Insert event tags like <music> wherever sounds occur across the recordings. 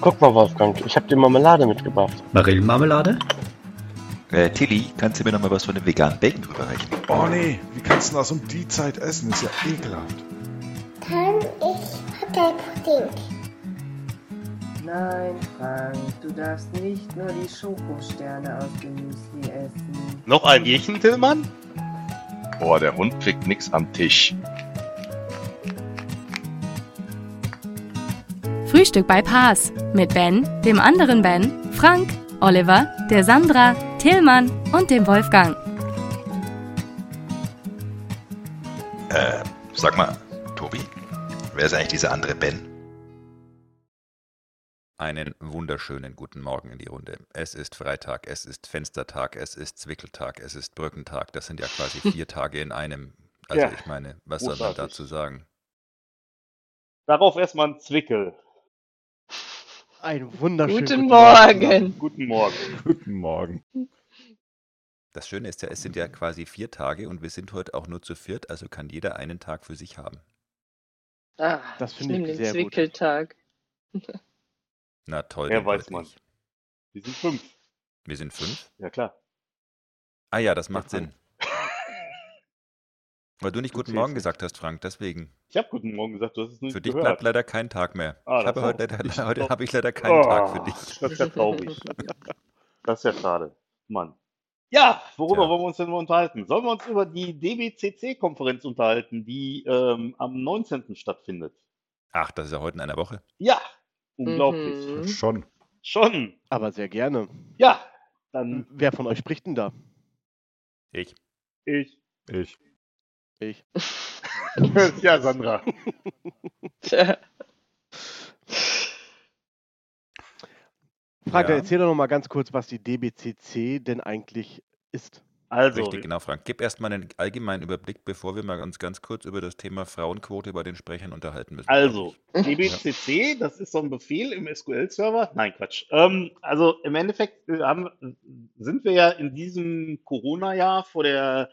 Guck mal, Wolfgang, ich habe dir Marmelade mitgebracht. Marillenmarmelade? Äh, Tilly, kannst du mir noch mal was von dem veganen Bacon rüberreichen? Oh nee, wie kannst du das um die Zeit essen? Ist ja ekelhaft. Kann ich Hotelpudding? Nein, Frank, du darfst nicht nur die Schokosterne aus dem Müsli essen. Noch ein Bierchen, Tillmann? Boah, der Hund kriegt nix am Tisch. Frühstück bei Paas mit Ben, dem anderen Ben, Frank, Oliver, der Sandra, Tillmann und dem Wolfgang. Äh, sag mal, Tobi, wer ist eigentlich dieser andere Ben? Einen wunderschönen guten Morgen in die Runde. Es ist Freitag, es ist Fenstertag, es ist Zwickeltag, es ist Brückentag. Das sind ja quasi vier <laughs> Tage in einem. Also Ja, ich meine, was soll man dazu sagen? Darauf erstmal ein Zwickel. Ein wunderschönen Guten Morgen. Guten Morgen. Guten Morgen. Das Schöne ist ja, es sind ja quasi vier Tage und wir sind heute auch nur zu viert, also kann jeder einen Tag für sich haben. Ah, Das ich finde ich den sehr gut. Zwickeltag. Na toll. Den weiß heute man. nicht. Wir sind fünf. Wir sind fünf? Ja, klar. Ah ja, das macht Ja, Sinn. Weil du nicht Du guten Morgen nicht. gesagt hast, Frank, deswegen. Ich habe guten Morgen gesagt, du hast es nicht Für dich gehört. bleibt leider kein Tag mehr. Ah, ich habe heute, leider, heute habe ich leider keinen Tag für Oh, dich. Das ist ja traurig. Das ist ja schade. Mann. Ja, worüber Tja. wollen wir uns denn mal unterhalten? Sollen wir uns über die DBCC-Konferenz unterhalten, die ähm, am 19. stattfindet? Ach, das ist ja heute in einer Woche. Ja, unglaublich. Mhm. Schon. Schon. Aber sehr gerne. Ja, dann Wer von euch spricht denn da? Ich. ich. Ich. Ich. <laughs> ja, Sandra. Tja. <laughs> Frank, Ja. erzähl doch noch mal ganz kurz, was die DBCC denn eigentlich ist. Also, Richtig, genau, Frank. Gib erstmal einen allgemeinen Überblick, bevor wir mal uns ganz kurz über das Thema Frauenquote bei den Sprechern unterhalten müssen. Also, DBCC, das ist so ein Befehl im SQL-Server. Nein, Quatsch. Ähm, also im Endeffekt äh, haben, sind wir ja in diesem Corona-Jahr vor der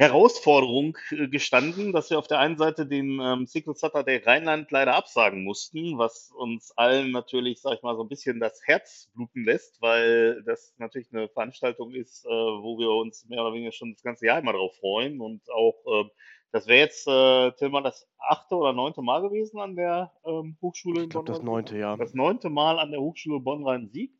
Herausforderung äh, gestanden, dass wir auf der einen Seite den ähm, SQL Saturday Rheinland leider absagen mussten, was uns allen natürlich, sag ich mal, so ein bisschen das Herz bluten lässt, weil das natürlich eine Veranstaltung ist, äh, wo wir uns mehr oder weniger schon das ganze Jahr immer drauf freuen und auch äh, das wäre jetzt, äh, Tillmann, das achte oder neunte Mal gewesen an der ähm, Hochschule in Ich glaube, das Bonn-Rhein- neunte Jahr. das neunte Mal an der Hochschule Bonn-Rhein-Sieg.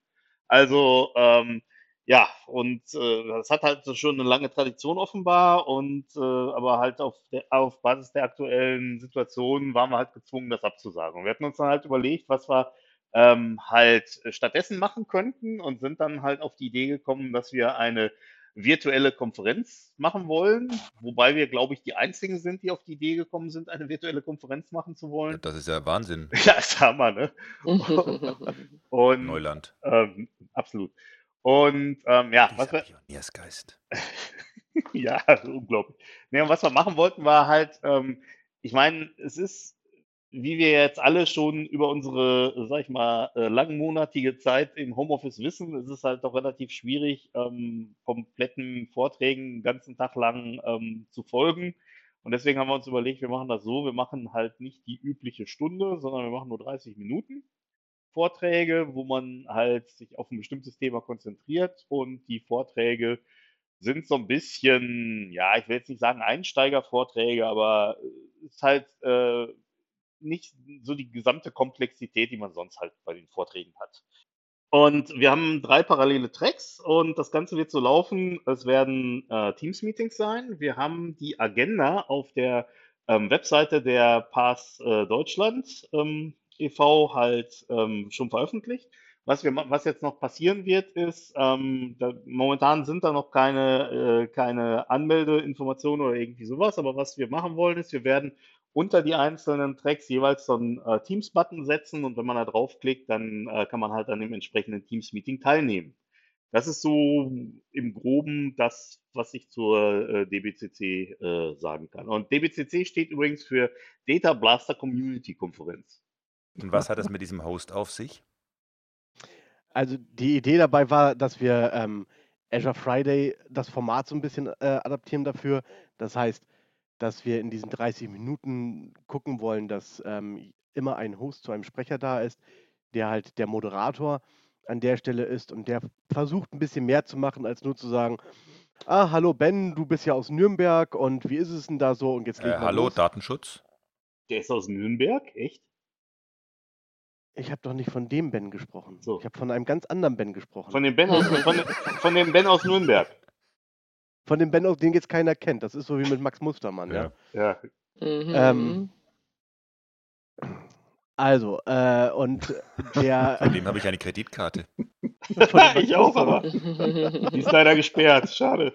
Also, ähm, ja, und äh, das hat halt so schon eine lange Tradition offenbar und äh, aber halt auf, der, auf Basis der aktuellen Situation waren wir halt gezwungen, das abzusagen. Und wir hatten uns dann halt überlegt, was wir ähm, halt stattdessen machen könnten und sind dann halt auf die Idee gekommen, dass wir eine virtuelle Konferenz machen wollen, wobei wir, glaube ich, die einzigen sind, die auf die Idee gekommen sind, eine virtuelle Konferenz machen zu wollen. Das ist ja Wahnsinn. <laughs> Ja, ist Hammer, ne? <laughs> Und Neuland. ähm, absolut. Und ähm, ja, was wir, Pioniersgeist. <laughs> ja, unglaublich. Nee, und was wir machen wollten, war halt, ähm, ich meine, es ist, wie wir jetzt alle schon über unsere, sag ich mal, äh, langmonatige Zeit im Homeoffice wissen, es ist halt doch relativ schwierig, ähm, kompletten Vorträgen den ganzen Tag lang ähm, zu folgen. Und deswegen haben wir uns überlegt, wir machen das so, wir machen halt nicht die übliche Stunde, sondern wir machen nur 30 Minuten. Vorträge, wo man halt sich auf ein bestimmtes Thema konzentriert und die Vorträge sind so ein bisschen, ja, ich will jetzt nicht sagen Einsteigervorträge, aber äh, ist halt äh, nicht so die gesamte Komplexität, die man sonst halt bei den Vorträgen hat. Und wir haben drei parallele Tracks und das Ganze wird so laufen. Es werden äh, Teams-Meetings sein. Wir haben die Agenda auf der ähm, Webseite der Pass äh, Deutschland ähm, e.V. halt ähm, schon veröffentlicht. Was, wir, was jetzt noch passieren wird, ist, ähm, da, momentan sind da noch keine, äh, keine Anmeldeinformationen oder irgendwie sowas, aber was wir machen wollen, ist, wir werden unter die einzelnen Tracks jeweils so einen äh, Teams-Button setzen und wenn man da draufklickt, dann äh, kann man halt an dem entsprechenden Teams-Meeting teilnehmen. Das ist so im Groben das, was ich zur äh, DBCC äh, sagen kann. Und DBCC steht übrigens für Data Blaster Community Konferenz. Und was hat das mit diesem Host auf sich? Also die Idee dabei war, dass wir ähm, Azure Friday das Format so ein bisschen äh, adaptieren dafür. Das heißt, dass wir in diesen 30 Minuten gucken wollen, dass ähm, immer ein Host zu einem Sprecher da ist, der halt der Moderator an der Stelle ist und der versucht ein bisschen mehr zu machen, als nur zu sagen, ah, hallo Ben, du bist ja aus Nürnberg und wie ist es denn da so? Und jetzt geht Äh, mal hallo, los. Datenschutz? Der ist aus Nürnberg? Echt? Ich habe doch nicht von dem Ben gesprochen. So. Ich habe von einem ganz anderen Ben gesprochen. Von dem Ben aus, von, dem- von dem ben aus Nürnberg. Von dem Ben, den jetzt keiner kennt. Das ist so wie mit Max Mustermann, ja. Ja. Mhm. Ähm, Also, äh, und der. <laughs> Von dem habe ich eine Kreditkarte. <laughs> ich auch, aber die ist leider gesperrt. Schade.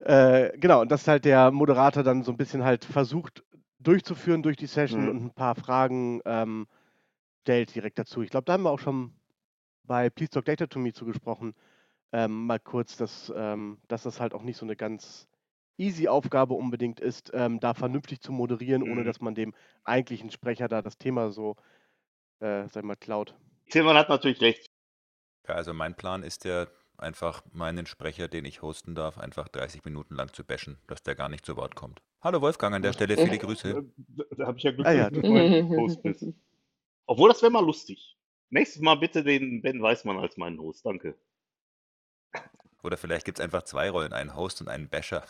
Äh, genau, und dass halt der Moderator dann so ein bisschen halt versucht durchzuführen durch die Session Mhm. und ein paar Fragen ähm, stellt direkt dazu. Ich glaube, da haben wir auch schon bei Please Talk Data to Me zugesprochen, ähm, mal kurz, dass, ähm, dass das halt auch nicht so eine ganz easy Aufgabe unbedingt ist, ähm, da vernünftig zu moderieren, ohne Mhm. dass man dem eigentlichen Sprecher da das Thema so, äh, sag ich mal, klaut. Tillmann hat natürlich recht. Ja, also mein Plan ist ja einfach meinen Sprecher, den ich hosten darf, einfach 30 Minuten lang zu bashen, dass der gar nicht zu Wort kommt. Hallo Wolfgang an der Stelle, viele Grüße. Da, da habe ich ja Glück, Ah, ja. dass du mein Host bist. <laughs> Obwohl, das wäre mal lustig. Nächstes Mal bitte den Ben Weißmann als meinen Host. Danke. Oder vielleicht gibt es einfach zwei Rollen, einen Host und einen Basher,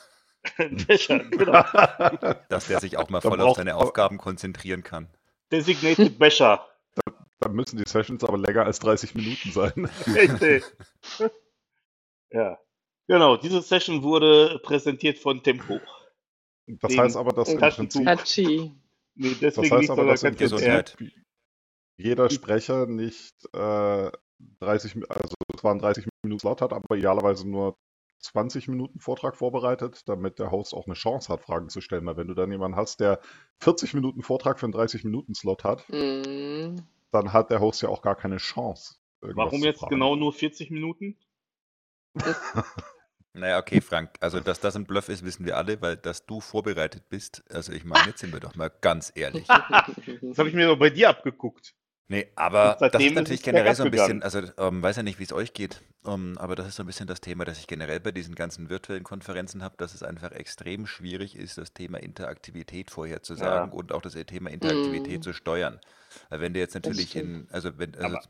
<laughs> Becher, genau. <laughs> dass der sich auch mal Da voll auf seine Aufgaben konzentrieren kann. Designated Becher. Dann müssen die Sessions aber länger als 30 Minuten sein. Richtig. Ja. Genau, diese Session wurde präsentiert von Tempo. Das heißt aber, dass im. Prinzip, Hatschi. Nee, das deswegen heißt nicht, aber, dass im. Prinzip jeder Sprecher nicht äh, 30, Mi- also zwar einen 30 Minuten Slot hat, aber idealerweise nur 20 Minuten Vortrag vorbereitet, damit der Host auch eine Chance hat, Fragen zu stellen. Weil wenn du dann jemanden hast, der 40 Minuten Vortrag für einen 30 Minuten Slot hat, Mhm. dann hat der Host ja auch gar keine Chance. irgendwas Warum jetzt genau nur 40 Minuten? <laughs> Naja, okay, Frank, also dass das ein Bluff ist, wissen wir alle, weil dass du vorbereitet bist, also ich meine, jetzt sind wir doch mal ganz ehrlich. Das habe ich mir doch bei dir abgeguckt. Nee, aber das ist ist natürlich generell so ein bisschen, also ähm, weiß ja nicht, wie es euch geht, ähm, aber das ist so ein bisschen das Thema, das ich generell bei diesen ganzen virtuellen Konferenzen habe, dass es einfach extrem schwierig ist, das Thema Interaktivität vorherzusagen Ja. und auch das Thema Interaktivität Mm. zu steuern. Weil wenn du jetzt natürlich in, also wenn, also Aber-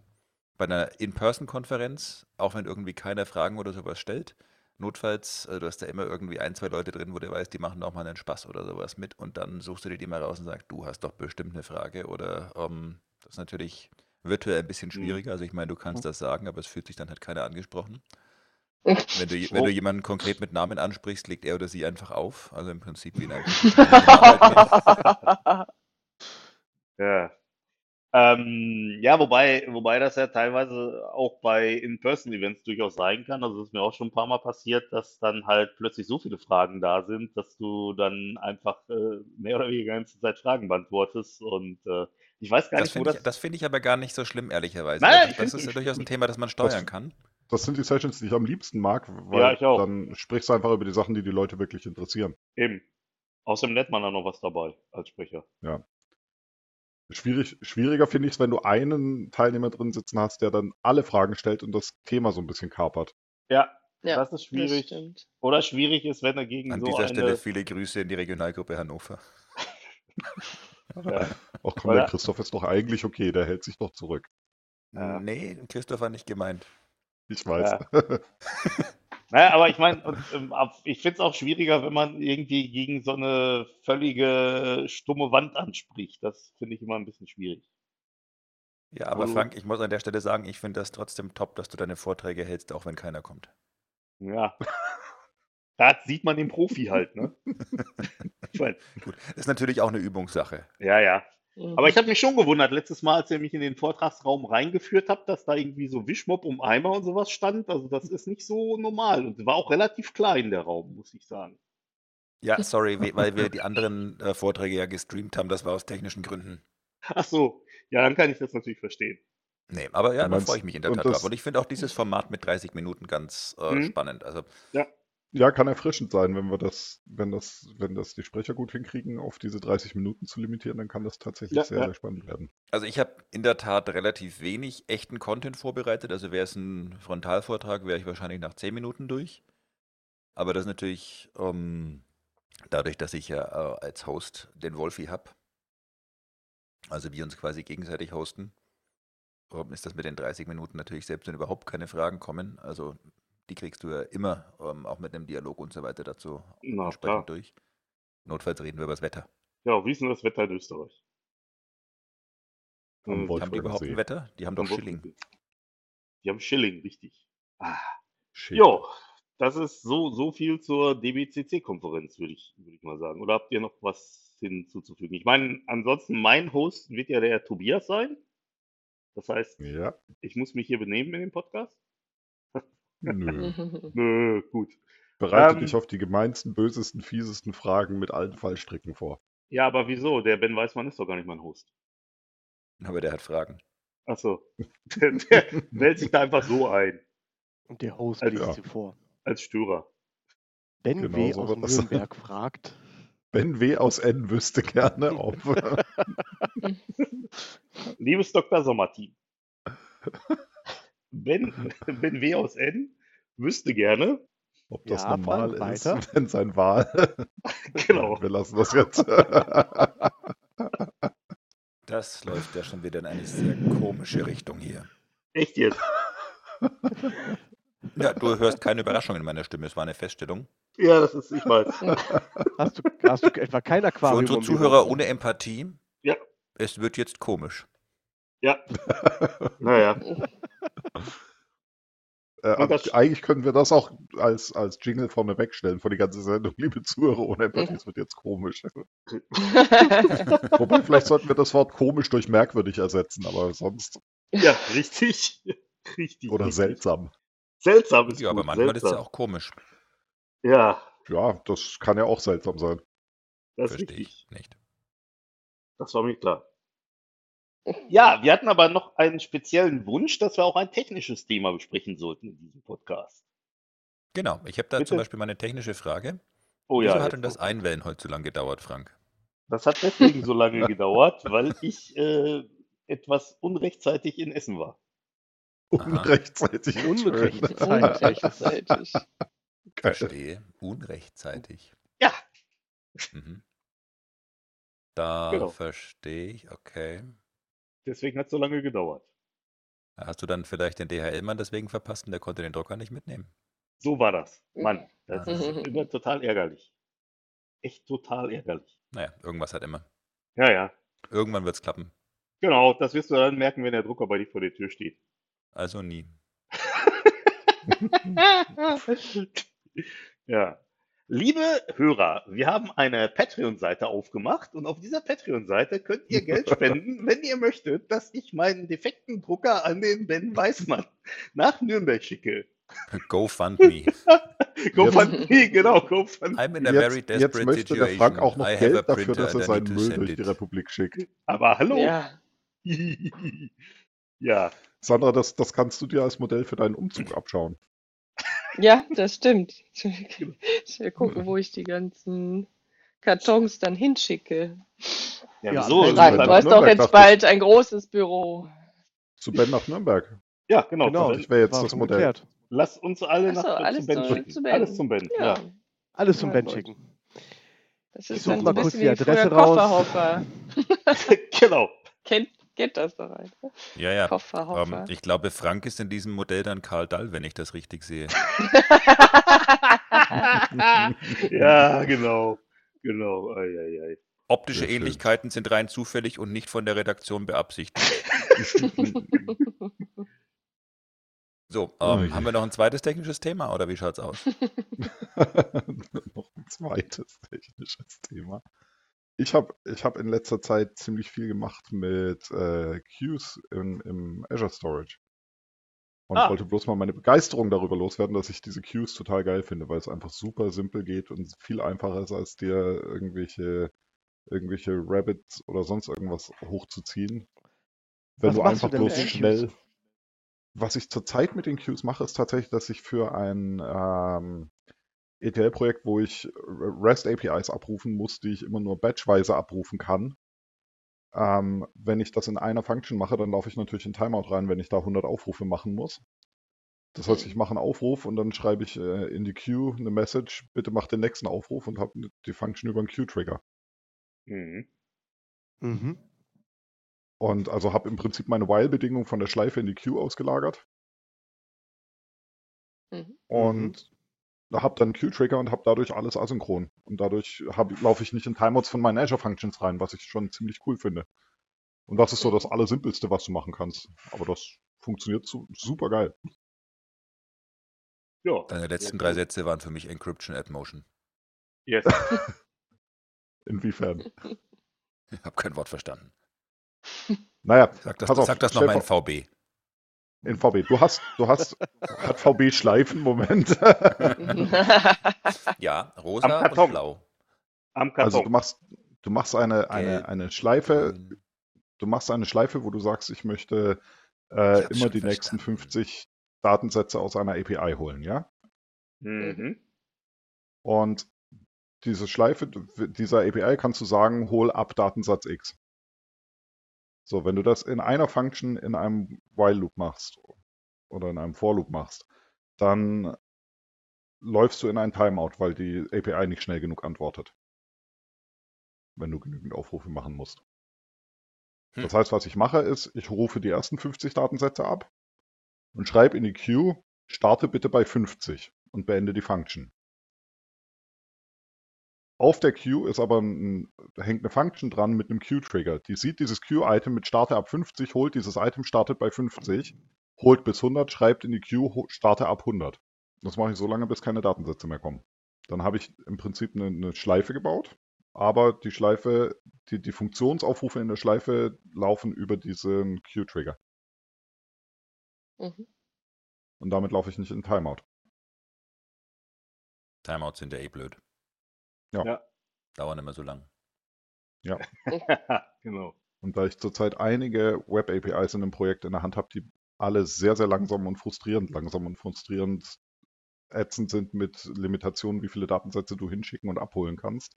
bei einer In-Person-Konferenz, auch wenn irgendwie keiner Fragen oder sowas stellt, notfalls, also du hast da immer irgendwie ein, zwei Leute drin, wo du weißt, die machen auch mal einen Spaß oder sowas mit und dann suchst du dir die mal raus und sagst, du hast doch bestimmt eine Frage oder ähm, das ist natürlich virtuell ein bisschen schwieriger. Also ich meine, du kannst das sagen, aber es fühlt sich dann halt keiner angesprochen. <laughs> Wenn du, wenn du jemanden konkret mit Namen ansprichst, legt er oder sie einfach auf. Also im Prinzip wie in einem <laughs> Ja. Ähm, ja, wobei, wobei das ja teilweise auch bei In-Person-Events durchaus sein kann. Also es ist mir auch schon ein paar Mal passiert, dass dann halt plötzlich so viele Fragen da sind, dass du dann einfach äh, mehr oder weniger die ganze Zeit Fragen beantwortest. Und äh, ich weiß gar Das nicht, wo finde das. ich, das finde ich aber gar nicht so schlimm, ehrlicherweise. Nein, ich das, das ist ja ich- durchaus ein Thema, das man steuern kann. Das sind die Sessions, die ich am liebsten mag, weil Ja, ich auch. dann sprichst du einfach über die Sachen, die die Leute wirklich interessieren. Eben. Außerdem lernt man dann noch was dabei als Sprecher. Schwierig, schwieriger finde ich es, wenn du einen Teilnehmer drin sitzen hast, der dann alle Fragen stellt und das Thema so ein bisschen kapert. Ja, Ja, das ist schwierig. stimmt. Oder schwierig ist, wenn er gegen An so dieser Stelle eine. viele Grüße in die Regionalgruppe Hannover. Ja. Ach komm, Oder- der Christoph ist doch eigentlich okay, der hält sich doch zurück. Ja. Nee, Christopher nicht gemeint. Ich weiß. <laughs> Naja, aber ich meine, und, ähm, ich finde es auch schwieriger, wenn man irgendwie gegen so eine völlige stumme Wand anspricht. Das finde ich immer ein bisschen schwierig. Ja, aber Oh. Frank, ich muss an der Stelle sagen, ich finde das trotzdem top, dass du deine Vorträge hältst, auch wenn keiner kommt. Ja. <laughs> Da sieht man den Profi halt, ne? <laughs> Ich mein, Gut, ist natürlich auch eine Übungssache. ja, ja. Mhm. Aber ich habe mich schon gewundert, letztes Mal, als ihr mich in den Vortragsraum reingeführt habt, dass da irgendwie so Wischmopp um Eimer und sowas stand. Also das ist nicht so normal und war auch relativ klein, der Raum, muss ich sagen. Ja, <laughs> sorry, we- weil wir die anderen äh, Vorträge ja gestreamt haben, das war aus technischen Gründen. Ach so, ja, dann kann ich das natürlich verstehen. Nee, aber ja, da freue ich mich in der Tat drauf. Und ich finde auch dieses Format mit 30 Minuten ganz äh, Mhm. spannend. Also Ja, kann erfrischend sein, wenn wir das, wenn das, wenn das die Sprecher gut hinkriegen, auf diese 30 Minuten zu limitieren, dann kann das tatsächlich Ja, sehr, ja. sehr spannend werden. Also ich habe in der Tat relativ wenig echten Content vorbereitet. Also wäre es ein Frontalvortrag, wäre ich wahrscheinlich nach 10 Minuten durch. Aber das ist natürlich ähm, dadurch, dass ich ja äh, als Host den Wolfi habe Also wir uns quasi gegenseitig hosten. Ähm, Ist das mit den 30 Minuten natürlich selbst, wenn überhaupt keine Fragen kommen. Also die kriegst du ja immer, ähm, auch mit einem Dialog und so weiter dazu Na, entsprechend klar. durch. Notfalls reden wir über das Wetter. Ja, wie ist denn das Wetter in Österreich? Äh, Haben die überhaupt ein Wetter? Die haben doch am Schilling. Die haben Schilling, richtig. Ah. Shit. Jo, das ist so, so viel zur DBCC-Konferenz, würde ich, würde ich mal sagen. Oder habt ihr noch was hinzuzufügen? Ich meine, ansonsten mein Host wird ja der Tobias sein. Das heißt, Ja, ich muss mich hier benehmen in dem Podcast. Nö. <laughs> Nö, gut. Bereite Ähm, dich auf die gemeinsten, bösesten, fiesesten Fragen mit allen Fallstricken vor. Ja, aber wieso? Der Ben Weißmann ist doch gar nicht mein Host. Aber der hat Fragen. Achso. <laughs> Der, der wählt sich da einfach so ein, Und der Host liest ja. sie vor. als Störer. Ben Genau W. so aus. Nürnberg fragt. <laughs> Ben W. aus N wüsste gerne, ob, Liebes Dr. Sommerteam. Ben, ben <laughs> W. aus N wüsste gerne, ob das Ja, normal ist, <laughs> wenn sein Wahl. <laughs> Genau. Wir lassen das jetzt. Das läuft ja schon wieder in eine sehr komische Richtung hier. echt jetzt. Ja, du hörst keine Überraschung in meiner Stimme. Es war eine Feststellung. Ja, das ist, ich weiß. Hast du, hast du etwa kein Für Aquarium? unsere um die Zuhörer ohne Empathie, Ja, es wird jetzt komisch. ja. Naja. Äh, Und das- eigentlich können wir das auch als, als Jingle vorne wegstellen für die ganze Sendung. <laughs> Liebe Zuhörer, ohne Empathie, es wird jetzt komisch. <laughs> Wobei, vielleicht sollten wir das Wort komisch durch merkwürdig ersetzen, aber sonst. Ja, richtig. <laughs> Richtig. Oder richtig. seltsam. Seltsam ist Ja, aber gut, manchmal ist es ja seltsam. auch komisch. Ja, Ja, das kann ja auch seltsam sein. das ist Verstehe richtig. ich nicht. Das war mir klar. Ja, wir hatten aber noch einen speziellen Wunsch, dass wir auch ein technisches Thema besprechen sollten in diesem Podcast. Genau, ich habe da Bitte? zum Beispiel mal eine technische Frage. Oh Wieso ja, hat denn das Einwählen heute so lange gedauert, Frank? Das hat deswegen so lange <laughs> gedauert, weil ich äh, etwas unrechtzeitig in Essen war. Unrechtzeitig. Unrechtzeitig. <laughs> Unrechtzeitig. Verstehe. Unrechtzeitig. Ja. Mhm. Da Genau. verstehe ich, okay. Deswegen hat es so lange gedauert. Hast du dann vielleicht den DHL-Mann deswegen verpasst und der konnte den Drucker nicht mitnehmen? So war das. Mann, das Ah. ist <laughs> immer total ärgerlich. Echt total ärgerlich. Naja, irgendwas hat immer. Ja, ja. Irgendwann wird es klappen. Genau, das wirst du dann merken, wenn der Drucker bei dir vor der Tür steht. Also nie. <laughs> ja. Liebe Hörer, wir haben eine Patreon-Seite aufgemacht und auf dieser Patreon-Seite könnt ihr Geld <laughs> spenden, wenn ihr möchtet, dass ich meinen defekten Drucker an den Ben Weißmann nach Nürnberg schicke. GoFundMe. <laughs> GoFundMe, genau, GoFundMe. I'm in a Jetzt, very jetzt desperate möchte der situation. Frank auch noch I Geld dafür, dass er seinen Müll durch it. die Republik schickt. Aber hallo. Ja. <laughs> ja, Sandra, das, das kannst du dir als Modell für deinen Umzug abschauen. Ja, das stimmt. Ich will gucken, wo ich die ganzen Kartons dann hinschicke. ja, Ja, du hast doch jetzt ich. bald ein großes Büro. Zu Ben nach Nürnberg. Ja, genau. Genau, ich wäre jetzt war das Modell. geklärt. Lass uns alle so, nach alles zu Ben zu- schicken. zu Ben. Alles zum Ben, ja. Ja. Alles zum Ja, Ben schicken. Das Ich ist such dann so mal ein kurz die Adresse raus. <laughs> <laughs> Genau. Kennt, kennt das doch ein. Ja, ja. Kofferhoffer. Ähm, ich glaube, Frank ist in diesem Modell dann Karl Dall, wenn ich das richtig sehe. <laughs> ja, genau. Genau. Ei, ei, ei. Optische Sehr schön. Ähnlichkeiten sind rein zufällig und nicht von der Redaktion beabsichtigt. <laughs> So, Oh ähm, haben wir noch ein zweites technisches Thema oder wie schaut's aus? <laughs> noch ein zweites technisches Thema. Ich habe ich hab in letzter Zeit ziemlich viel gemacht mit äh, Queues im, im Azure Storage. Und Ah. wollte bloß mal meine Begeisterung darüber loswerden, dass ich diese Queues total geil finde, weil es einfach super simpel geht und viel einfacher ist, als dir irgendwelche, irgendwelche Rabbits oder sonst irgendwas hochzuziehen. Wenn Was du einfach du bloß schnell. Queues? Was ich zurzeit mit den Queues mache, ist tatsächlich, dass ich für ein ähm, ETL-Projekt, wo ich REST-APIs abrufen muss, die ich immer nur batchweise abrufen kann. Ähm, wenn ich das in einer Function mache, dann laufe ich natürlich in Timeout rein, wenn ich da 100 Aufrufe machen muss. Das heißt, ich mache einen Aufruf und dann schreibe ich äh, in die Queue eine Message, bitte mach den nächsten Aufruf und habe die Function über einen Queue-Trigger. Mhm. Mhm. Und also habe im Prinzip meine While-Bedingung von der Schleife in die Queue ausgelagert. Mhm. Und habe dann Queue-Trigger und habe dadurch alles asynchron. Und dadurch laufe ich nicht in Timeouts von meinen Azure-Functions rein, was ich schon ziemlich cool finde. Und das ist so das Allersimpelste, was du machen kannst. Aber das funktioniert su super geil. Ja. Deine letzten drei Sätze waren für mich Encryption at Motion. Yes. <laughs> Inwiefern? Ich habe kein Wort verstanden. Naja, Sag das, pass auf, sag das nochmal in VB. In VB. Du hast, du hast, hat VB Schleifen, Moment. <laughs> Ja, rosa Am und blau. Am Karton. Also du machst, du machst eine, eine, eine Schleife, grün. du machst eine Schleife, wo du sagst, ich möchte Ich äh, hab's immer die nächsten verstanden. 50 Datensätze aus einer API holen, ja? mhm. Und diese Schleife, dieser API kannst du sagen, hol ab Datensatz X. So, wenn du das in einer Function in einem While Loop machst oder in einem For Loop machst, dann läufst du in ein Timeout, weil die API nicht schnell genug antwortet. Wenn du genügend Aufrufe machen musst. Hm. Das heißt, was ich mache, ist, ich rufe die ersten 50 Datensätze ab und schreibe in die Queue, starte bitte bei 50 und beende die Function. Auf der Queue ist aber ein, da hängt eine Function dran mit einem Queue-Trigger. Die sieht dieses Queue-Item mit Starte ab 50, holt dieses Item, startet bei 50, holt bis 100, schreibt in die Queue, starte ab 100. Das mache ich so lange, bis keine Datensätze mehr kommen. Dann habe ich im Prinzip eine, eine Schleife gebaut, aber die Schleife, die, die Funktionsaufrufe in der Schleife laufen über diesen Queue-Trigger. Mhm. Und damit laufe ich nicht in Timeout. Timeouts sind ja eh blöd. Ja. Ja. Dauern immer so lang. <laughs> genau. Und da ich zurzeit einige Web-APIs in einem Projekt in der Hand habe, die alle sehr, sehr langsam und frustrierend, langsam und frustrierend ätzend sind mit Limitationen, wie viele Datensätze du hinschicken und abholen kannst,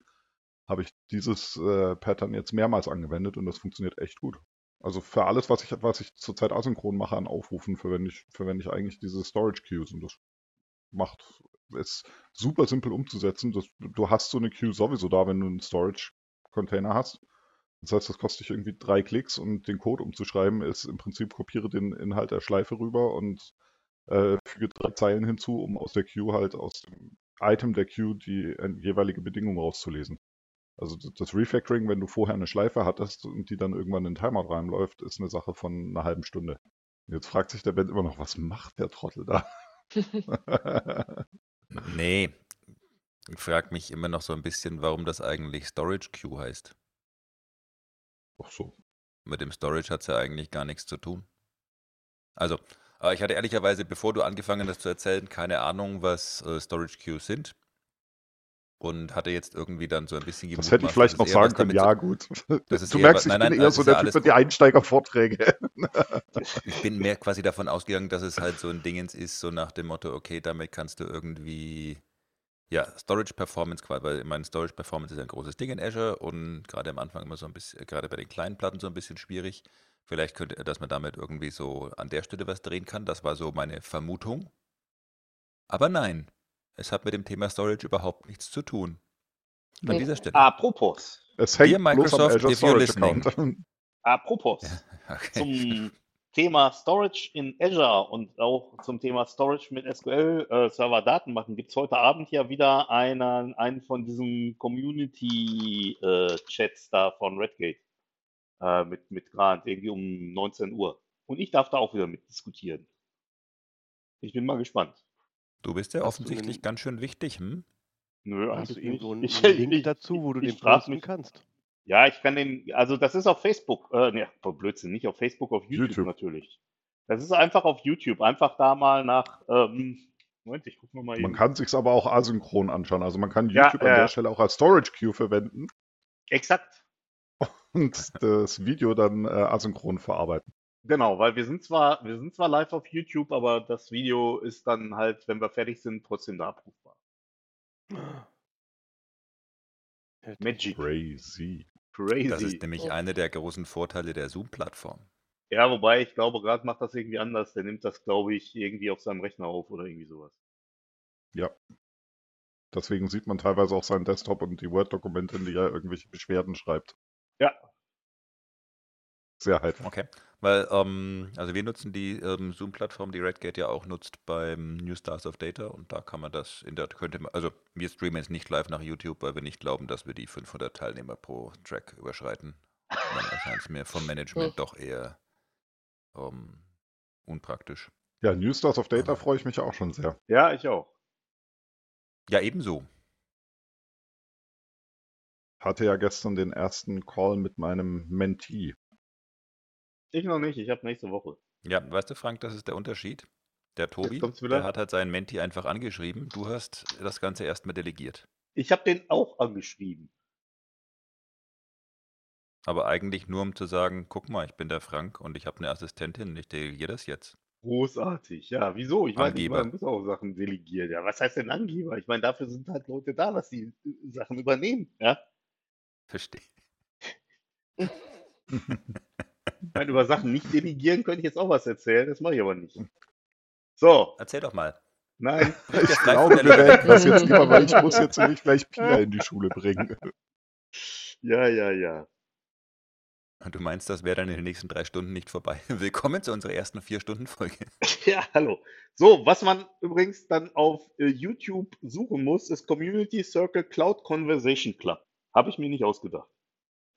habe ich dieses äh, Pattern jetzt mehrmals angewendet und das funktioniert echt gut. Also für alles, was ich, was ich zurzeit asynchron mache an Aufrufen, verwende ich, verwende ich eigentlich diese Storage Queues und das macht, ist super simpel umzusetzen. Das, du hast so eine Queue sowieso da, wenn du einen Storage Container hast. Das heißt, das kostet dich irgendwie drei Klicks und den Code umzuschreiben ist im Prinzip kopiere den Inhalt der Schleife rüber und äh, füge drei Zeilen hinzu, um aus der Queue halt aus dem Item der Queue die äh, jeweilige Bedingung rauszulesen. Also das Refactoring, wenn du vorher eine Schleife hattest und die dann irgendwann in den Timeout reinläuft, ist eine Sache von einer halben Stunde. Jetzt fragt sich der Ben immer noch, was macht der Trottel da? <laughs> <laughs> Nee. Ich frage mich immer noch so ein bisschen, warum das eigentlich Storage Queue heißt. Ach so. Mit dem Storage hat es ja eigentlich gar nichts zu tun. Also, aber ich hatte ehrlicherweise, bevor du angefangen hast zu erzählen, keine Ahnung, was äh, Storage Queues sind. Und hatte jetzt irgendwie dann so ein bisschen Das hätte ich vielleicht noch eher sagen können, ja gut. <laughs> Das ist Du eher merkst, ich nein, bin nein, eher das so der Typ für die Einsteigervorträge. Ich bin mehr quasi davon ausgegangen, dass es halt so ein Dingens ist, so nach dem Motto, okay, damit kannst du irgendwie, ja, Storage Performance, quasi, weil ich meine, Storage Performance ist ein großes Ding in Azure und gerade am Anfang immer so ein bisschen, gerade bei den kleinen Platten so ein bisschen schwierig. Vielleicht könnte, dass man damit irgendwie so an der Stelle was drehen kann. Das war so meine Vermutung. Aber nein, es hat mit dem Thema Storage überhaupt nichts zu tun. An dieser Stelle. Apropos. Es hängt Dear bloß am Microsoft, Azure if you're listening. Account. Apropos. <laughs> Okay. Zum Thema Storage in Azure und auch zum Thema Storage mit SQL äh, Server Daten machen, gibt es heute Abend ja wieder einen, einen von diesen Community äh, Chats da von Redgate äh, mit, mit Grant, irgendwie um 19 Uhr. Und ich darf da auch wieder mit diskutieren. Ich bin mal gespannt. Du bist ja Hast du offensichtlich einen- ganz schön wichtig, hm? Nö, Hast du eigentlich irgendwo einen nicht. Link dazu, wo du ich den frag posten kannst? Ja, ich kann den, also das ist auf Facebook, äh, ne, Blödsinn, nicht auf Facebook, auf YouTube, YouTube. natürlich. Das ist einfach auf YouTube, einfach da mal nach, ähm, Moment, ich guck mal Man eben. kann sich's aber auch asynchron anschauen. Also man kann Ja, YouTube an der Stelle auch als Storage Queue verwenden Exakt, und das Video dann äh, asynchron verarbeiten. Genau, weil wir sind zwar, wir sind zwar live auf YouTube, aber das Video ist dann halt, wenn wir fertig sind, trotzdem da abrufbar. Magic, Crazy. crazy. Das ist nämlich einer der großen Vorteile der Zoom-Plattform. Ja, wobei ich glaube, gerade macht das irgendwie anders. Der nimmt das, glaube ich, irgendwie auf seinem Rechner auf oder irgendwie sowas. Ja. Deswegen sieht man teilweise auch seinen Desktop und die Word-Dokumente, in die er irgendwelche Beschwerden schreibt. Ja. sehr heiter. Okay. Weil, ähm, also wir nutzen die ähm, Zoom-Plattform, die Redgate ja auch nutzt beim New Stars of Data und da kann man das in der, könnte man, also wir streamen jetzt nicht live nach YouTube, weil wir nicht glauben, dass wir die 500 Teilnehmer pro Track überschreiten. Dann erscheint es mir vom Management doch eher ähm, unpraktisch. Ja, New Stars of Data freue ich mich auch schon sehr. Ja, ich auch. Ja, ebenso. Hatte ja gestern den ersten Call mit meinem Mentee. Ich noch nicht, ich habe nächste Woche. Ja, weißt du, Frank, das ist der Unterschied. Der Tobi, der hat halt seinen Menti einfach angeschrieben. Du hast das Ganze erstmal delegiert. Ich habe den auch angeschrieben. Aber eigentlich nur, um zu sagen, guck mal, ich bin der Frank und ich habe eine Assistentin, ich delegiere das jetzt. Großartig, ja. Wieso? Ich meine, man muss auch Sachen delegieren. Ja, was heißt denn Angeber? Ich meine, dafür sind halt Leute da, dass die äh, Sachen übernehmen. Ja, Verstehe. <laughs> ich meine, über Sachen nicht delegieren könnte ich jetzt auch was erzählen, das mache ich aber nicht. So, Erzähl doch mal. nein. <laughs> Ich glaube, wir werden das jetzt lieber, weil ich muss jetzt nicht gleich Pia in die Schule bringen. <laughs> Ja, ja, ja. Und du meinst, das wäre dann in den nächsten drei Stunden nicht vorbei. <laughs> Willkommen zu unserer ersten Vier-Stunden-Folge. Ja, hallo. So, was man übrigens dann auf äh, YouTube suchen muss, ist Community Circle Cloud Conversation Club. Habe ich mir nicht ausgedacht.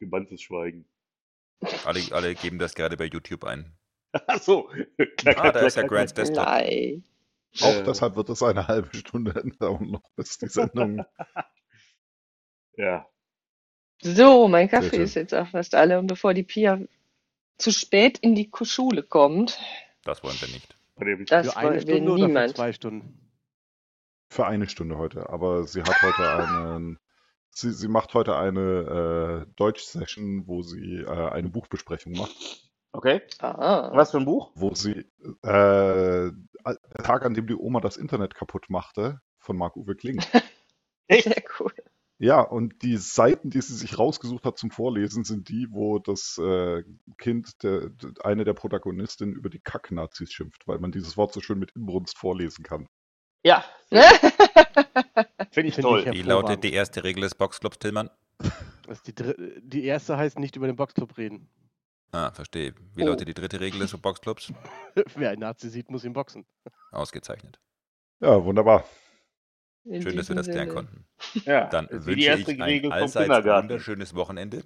Gebanntes Schweigen. Alle, alle geben das gerade bei YouTube ein. <laughs> Ach so. Klack, Ah, da ist ja Grants. Desktop. Nein. Auch Äh. deshalb wird es eine halbe Stunde dauern, noch bis die Sendung. <laughs> Ja. So, mein Kaffee Bitte. ist jetzt auch fast alle. Und bevor die Pia zu spät in die Schule kommt, Das wollen wir nicht. Das Für eine Stunde oder für niemand. zwei Stunden? Für eine Stunde heute. Aber sie hat heute <laughs> einen. Sie, sie macht heute eine äh, Deutsch-Session, wo sie äh, eine Buchbesprechung macht. Okay. Ah. Was für ein Buch? Wo sie äh, der Tag, an dem die Oma das Internet kaputt machte, von Marc-Uwe Kling. <laughs> Echt? Sehr cool. Ja, und die Seiten, die sie sich rausgesucht hat zum Vorlesen, sind die, wo das äh, Kind, der, der, eine der Protagonistinnen, über die Kack-Nazis schimpft, weil man dieses Wort so schön mit Inbrunst vorlesen kann. Ja. <laughs> Finde ich toll. ich Wie lautet die erste Regel des Boxclubs, Tillmann? Die, die erste heißt nicht über den Boxclub reden. Ah, verstehe. Wie Oh. lautet die dritte Regel des Boxclubs? <laughs> Wer einen Nazi sieht, muss ihn boxen. Ausgezeichnet. Ja, wunderbar. In Schön, dass wir das klären konnten. Ja. Dann wünsche ich ein allseits wunderschönes Wochenende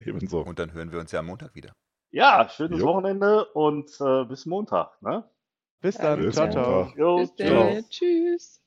Ebenso. und dann hören wir uns ja am Montag wieder. Ja, schönes Jo. Wochenende und äh, bis Montag. Ne? Bis dann. Bis ciao, ciao. Jo, Bis ciao. dann. Tschüss.